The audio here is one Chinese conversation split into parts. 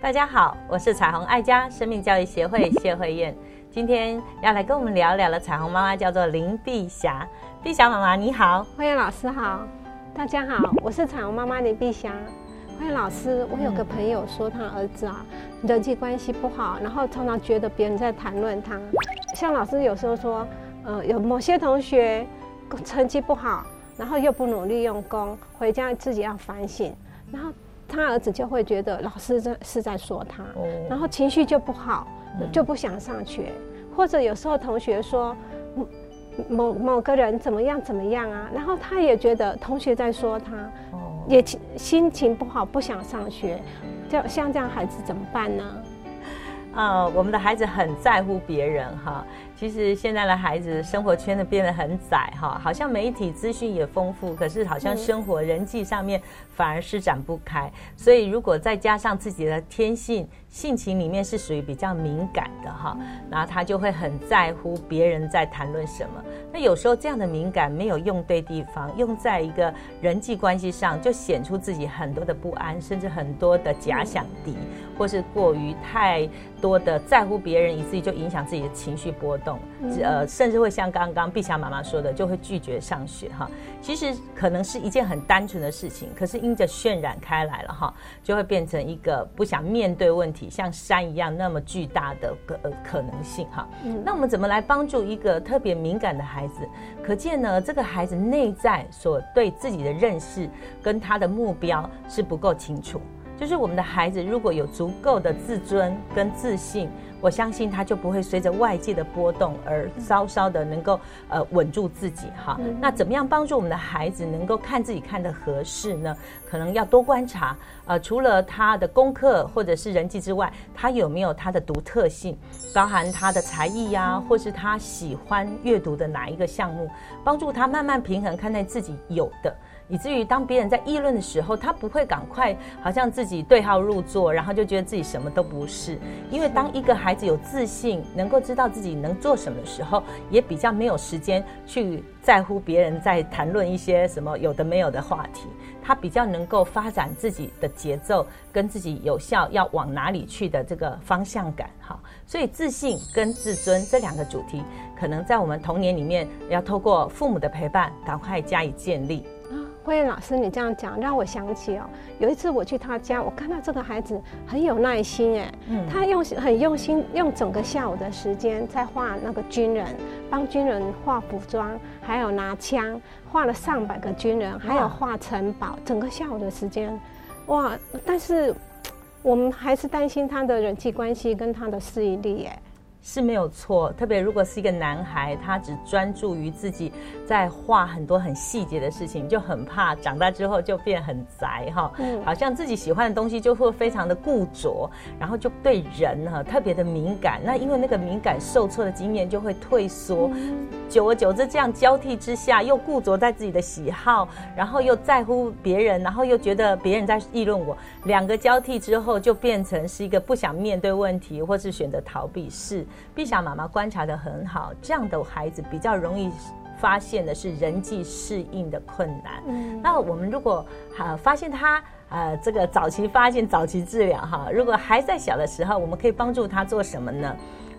大家好，我是彩虹爱家生命教育协会谢慧燕，今天要来跟我们聊聊的彩虹妈妈叫做林碧霞。碧霞妈妈你好，慧燕老师好，大家好，我是彩虹妈妈林碧霞。慧燕老师，我有个朋友说他儿子啊人际关系不好，然后常常觉得别人在谈论他。像老师有时候说，呃，有某些同学成绩不好，然后又不努力用功，回家自己要反省，然后。他儿子就会觉得老师在是在说他，然后情绪就不好，就不想上学。或者有时候同学说某某个人怎么样怎么样啊，然后他也觉得同学在说他，也心情不好，不想上学。就像这样孩子怎么办呢？呃，我们的孩子很在乎别人哈。其实现在的孩子生活圈子变得很窄哈，好像媒体资讯也丰富，可是好像生活人际上面反而施展不开。所以如果再加上自己的天性。性情里面是属于比较敏感的哈，然后他就会很在乎别人在谈论什么。那有时候这样的敏感没有用对地方，用在一个人际关系上，就显出自己很多的不安，甚至很多的假想敌，或是过于太多的在乎别人，以至于就影响自己的情绪波动。呃，甚至会像刚刚碧霞妈妈说的，就会拒绝上学哈。其实可能是一件很单纯的事情，可是因着渲染开来了哈，就会变成一个不想面对问题。像山一样那么巨大的可可能性哈，那我们怎么来帮助一个特别敏感的孩子？可见呢，这个孩子内在所对自己的认识跟他的目标是不够清楚。就是我们的孩子如果有足够的自尊跟自信。我相信他就不会随着外界的波动而稍稍的能够呃稳住自己哈。那怎么样帮助我们的孩子能够看自己看的合适呢？可能要多观察。呃，除了他的功课或者是人际之外，他有没有他的独特性，包含他的才艺呀，或是他喜欢阅读的哪一个项目，帮助他慢慢平衡看待自己有的。以至于当别人在议论的时候，他不会赶快好像自己对号入座，然后就觉得自己什么都不是。因为当一个孩子有自信，能够知道自己能做什么的时候，也比较没有时间去在乎别人在谈论一些什么有的没有的话题。他比较能够发展自己的节奏，跟自己有效要往哪里去的这个方向感。哈，所以自信跟自尊这两个主题，可能在我们童年里面要透过父母的陪伴，赶快加以建立。慧燕老师，你这样讲让我想起哦，有一次我去他家，我看到这个孩子很有耐心哎，他用很用心，用整个下午的时间在画那个军人，帮军人画服装，还有拿枪，画了上百个军人，还有画城堡，整个下午的时间，哇！但是我们还是担心他的人际关系跟他的适应力哎。是没有错，特别如果是一个男孩，他只专注于自己在画很多很细节的事情，就很怕长大之后就变很宅哈，好像自己喜欢的东西就会非常的固着，然后就对人哈特别的敏感。那因为那个敏感受挫的经验就会退缩，久而久之这样交替之下，又固着在自己的喜好，然后又在乎别人，然后又觉得别人在议论我，两个交替之后就变成是一个不想面对问题，或是选择逃避是。碧霞妈妈观察的很好，这样的孩子比较容易发现的是人际适应的困难。嗯，那我们如果哈发现他呃这个早期发现、早期治疗哈，如果还在小的时候，我们可以帮助他做什么呢？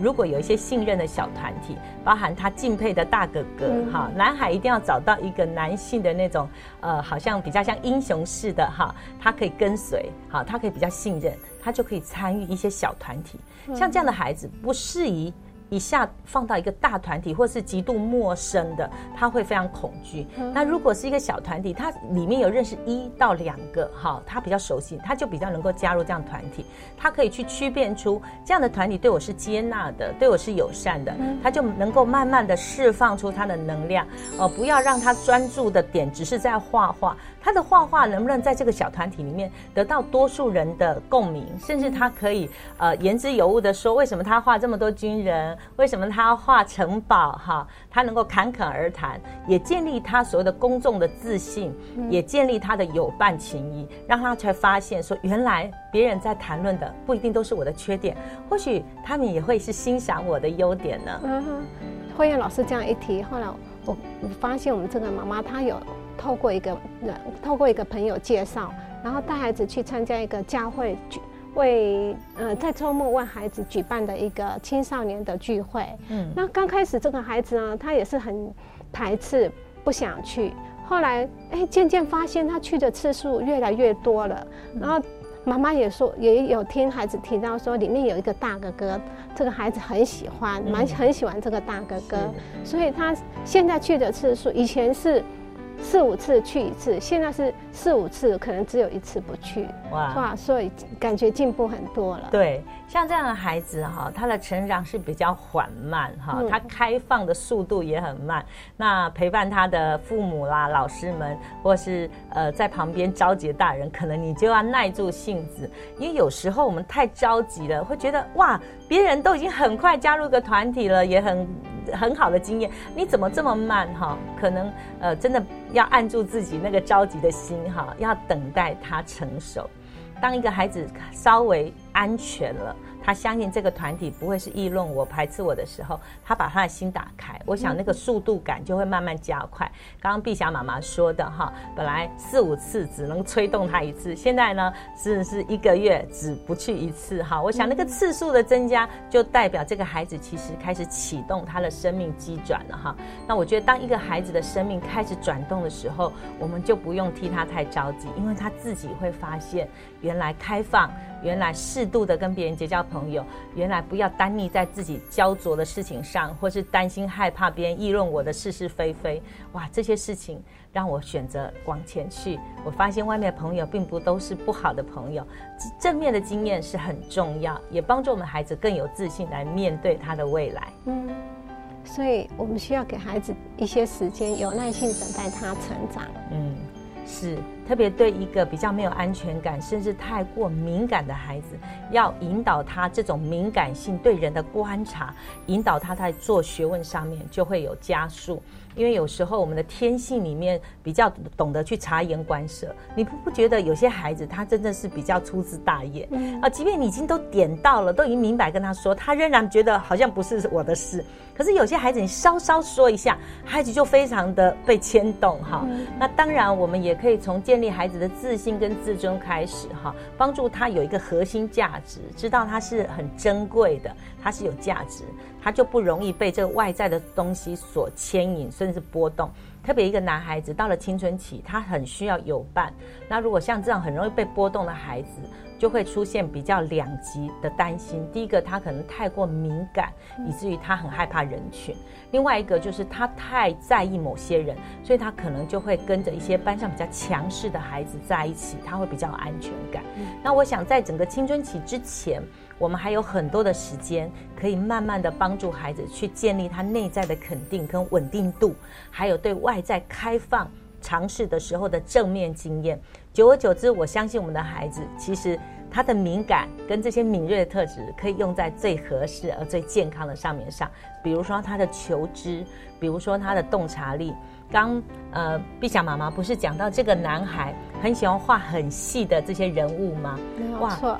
如果有一些信任的小团体，包含他敬佩的大哥哥哈，男孩一定要找到一个男性的那种呃，好像比较像英雄似的哈，他可以跟随，好，他可以比较信任。他就可以参与一些小团体，像这样的孩子不适宜。一下放到一个大团体，或是极度陌生的，他会非常恐惧。那如果是一个小团体，他里面有认识一到两个，哈，他比较熟悉，他就比较能够加入这样团体。他可以去区辨出这样的团体对我是接纳的，对我是友善的，他就能够慢慢的释放出他的能量。哦，不要让他专注的点只是在画画，他的画画能不能在这个小团体里面得到多数人的共鸣，甚至他可以呃言之有物的说，为什么他画这么多军人？呢？为什么他要画城堡？哈，他能够侃侃而谈，也建立他所谓的公众的自信，也建立他的友伴情谊，让他才发现说，原来别人在谈论的不一定都是我的缺点，或许他们也会是欣赏我的优点呢。嗯哼，慧燕老师这样一提，后来我我发现我们这个妈妈她有透过一个人，透过一个朋友介绍，然后带孩子去参加一个教会。为呃，在周末为孩子举办的一个青少年的聚会。嗯，那刚开始这个孩子呢，他也是很排斥，不想去。后来，哎，渐渐发现他去的次数越来越多了。然后妈妈也说，也有听孩子提到说，里面有一个大哥哥，这个孩子很喜欢，蛮很喜欢这个大哥哥，所以他现在去的次数，以前是。四五次去一次，现在是四五次，可能只有一次不去。哇，哇，所以感觉进步很多了。对，像这样的孩子哈，他的成长是比较缓慢哈，他开放的速度也很慢。那陪伴他的父母啦、老师们，或是呃在旁边着急的大人，可能你就要耐住性子，因为有时候我们太着急了，会觉得哇，别人都已经很快加入个团体了，也很。很好的经验，你怎么这么慢哈？可能呃，真的要按住自己那个着急的心哈，要等待他成熟。当一个孩子稍微安全了。他相信这个团体不会是议论我、排斥我的时候，他把他的心打开，我想那个速度感就会慢慢加快。刚刚碧霞妈妈说的哈，本来四五次只能催动他一次，现在呢是是一个月只不去一次哈。我想那个次数的增加，就代表这个孩子其实开始启动他的生命机转了哈。那我觉得当一个孩子的生命开始转动的时候，我们就不用替他太着急，因为他自己会发现原来开放。原来适度的跟别人结交朋友，原来不要单溺在自己焦灼的事情上，或是担心害怕别人议论我的是是非非。哇，这些事情让我选择往前去。我发现外面的朋友并不都是不好的朋友，正面的经验是很重要，也帮助我们孩子更有自信来面对他的未来。嗯，所以我们需要给孩子一些时间，有耐心等待他成长。嗯。是特别对一个比较没有安全感，甚至太过敏感的孩子，要引导他这种敏感性对人的观察，引导他在做学问上面就会有加速。因为有时候我们的天性里面比较懂得去察言观色，你不不觉得有些孩子他真的是比较粗枝大叶啊？即便你已经都点到了，都已经明白跟他说，他仍然觉得好像不是我的事。可是有些孩子你稍稍说一下，孩子就非常的被牵动哈。那当然我们也可以从建立孩子的自信跟自尊开始哈，帮助他有一个核心价值，知道他是很珍贵的，他是有价值。他就不容易被这个外在的东西所牵引，甚至波动。特别一个男孩子到了青春期，他很需要有伴。那如果像这样很容易被波动的孩子，就会出现比较两极的担心。第一个，他可能太过敏感，以至于他很害怕人群；另外一个就是他太在意某些人，所以他可能就会跟着一些班上比较强势的孩子在一起，他会比较有安全感。那我想，在整个青春期之前。我们还有很多的时间，可以慢慢的帮助孩子去建立他内在的肯定跟稳定度，还有对外在开放尝试的时候的正面经验。久而久之，我相信我们的孩子其实他的敏感跟这些敏锐的特质，可以用在最合适而最健康的上面上。比如说他的求知，比如说他的洞察力。刚呃，碧霞妈妈不是讲到这个男孩很喜欢画很细的这些人物吗？没有错。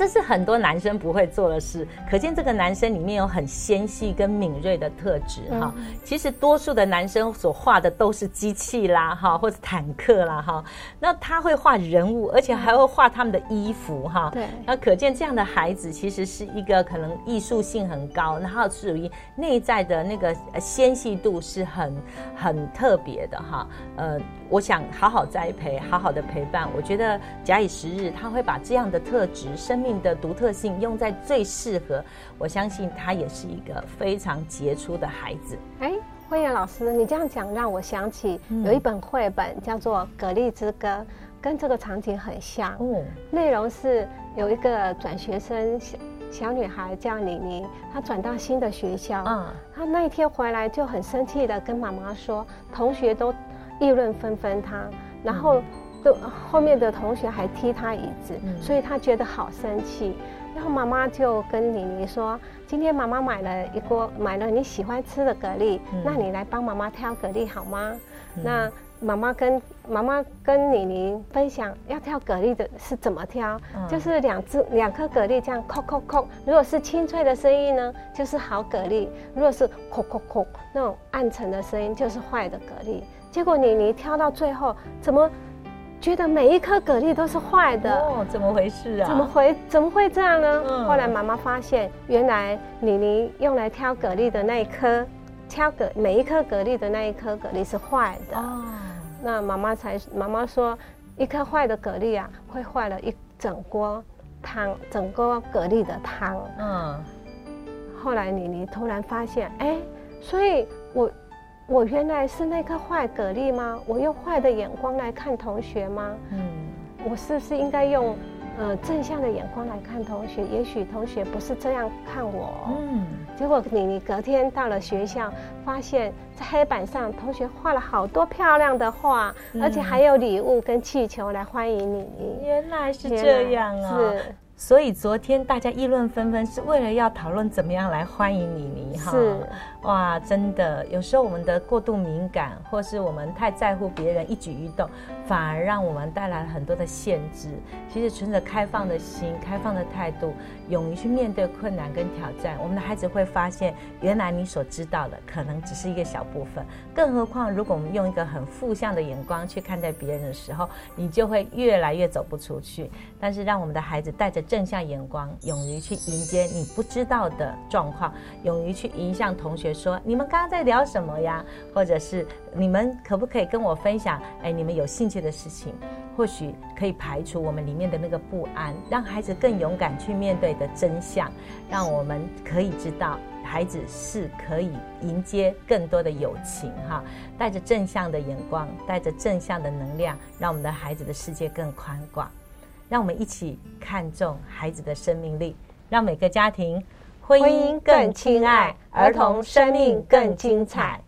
这是很多男生不会做的事，可见这个男生里面有很纤细跟敏锐的特质哈。其实多数的男生所画的都是机器啦哈，或者坦克啦哈。那他会画人物，而且还会画他们的衣服哈。对。那可见这样的孩子其实是一个可能艺术性很高，然后属于内在的那个纤细度是很很特别的哈。呃。我想好好栽培，好好的陪伴。我觉得假以时日，他会把这样的特质、生命的独特性用在最适合。我相信他也是一个非常杰出的孩子。哎，慧妍老师，你这样讲让我想起有一本绘本叫做《蛤蜊之歌》，跟这个场景很像。嗯，内容是有一个转学生小小女孩叫李妮，她转到新的学校。嗯，她那一天回来就很生气的跟妈妈说，同学都。议论纷纷，他，然后都后面的同学还踢他椅子，所以他觉得好生气。然后妈妈就跟妮妮说：“今天妈妈买了一锅，买了你喜欢吃的蛤蜊，那你来帮妈妈挑蛤蜊好吗？”那妈妈跟妈妈跟妮妮分享要挑蛤蜊的是怎么挑，就是两只两颗蛤蜊这样扣扣扣，如果是清脆的声音呢，就是好蛤蜊；如果是扣扣扣那种暗沉的声音，就是坏的蛤蜊。结果妮妮挑到最后，怎么觉得每一颗蛤蜊都是坏的？哦，怎么回事啊？怎么回怎么会这样呢？后来妈妈发现，原来妮妮用来挑蛤蜊的那一颗，挑蛤每一颗蛤蜊的那一颗蛤蜊是坏的。哦。那妈妈才妈妈说，一颗坏的蛤蜊啊，会坏了一整锅汤，整锅蛤蜊的汤。嗯。后来妮妮突然发现，哎，所以我我原来是那颗坏蛤蜊吗？我用坏的眼光来看同学吗？嗯。我是不是应该用呃正向的眼光来看同学？也许同学不是这样看我。嗯。结果你你隔天到了学校，发现在黑板上同学画了好多漂亮的画，而且还有礼物跟气球来欢迎妮妮。原来是这样啊！是。所以昨天大家议论纷纷，是为了要讨论怎么样来欢迎妮妮哈。是。哇，真的，有时候我们的过度敏感，或是我们太在乎别人一举一动，反而让我们带来了很多的限制。其实存着开放的心、开放的态度，勇于去面对困难跟挑战，我们的孩子会发现，原来你所知道的可能只是一个小部分。更何况，如果我们用一个很负向的眼光去看待别人的时候，你就会越来越走不出去。但是，让我们的孩子带着正向眼光，勇于去迎接你不知道的状况，勇于去迎向同学。说你们刚刚在聊什么呀？或者是你们可不可以跟我分享？哎，你们有兴趣的事情，或许可以排除我们里面的那个不安，让孩子更勇敢去面对的真相，让我们可以知道孩子是可以迎接更多的友情哈。带着正向的眼光，带着正向的能量，让我们的孩子的世界更宽广。让我们一起看重孩子的生命力，让每个家庭。婚姻更亲爱，儿童生命更精彩。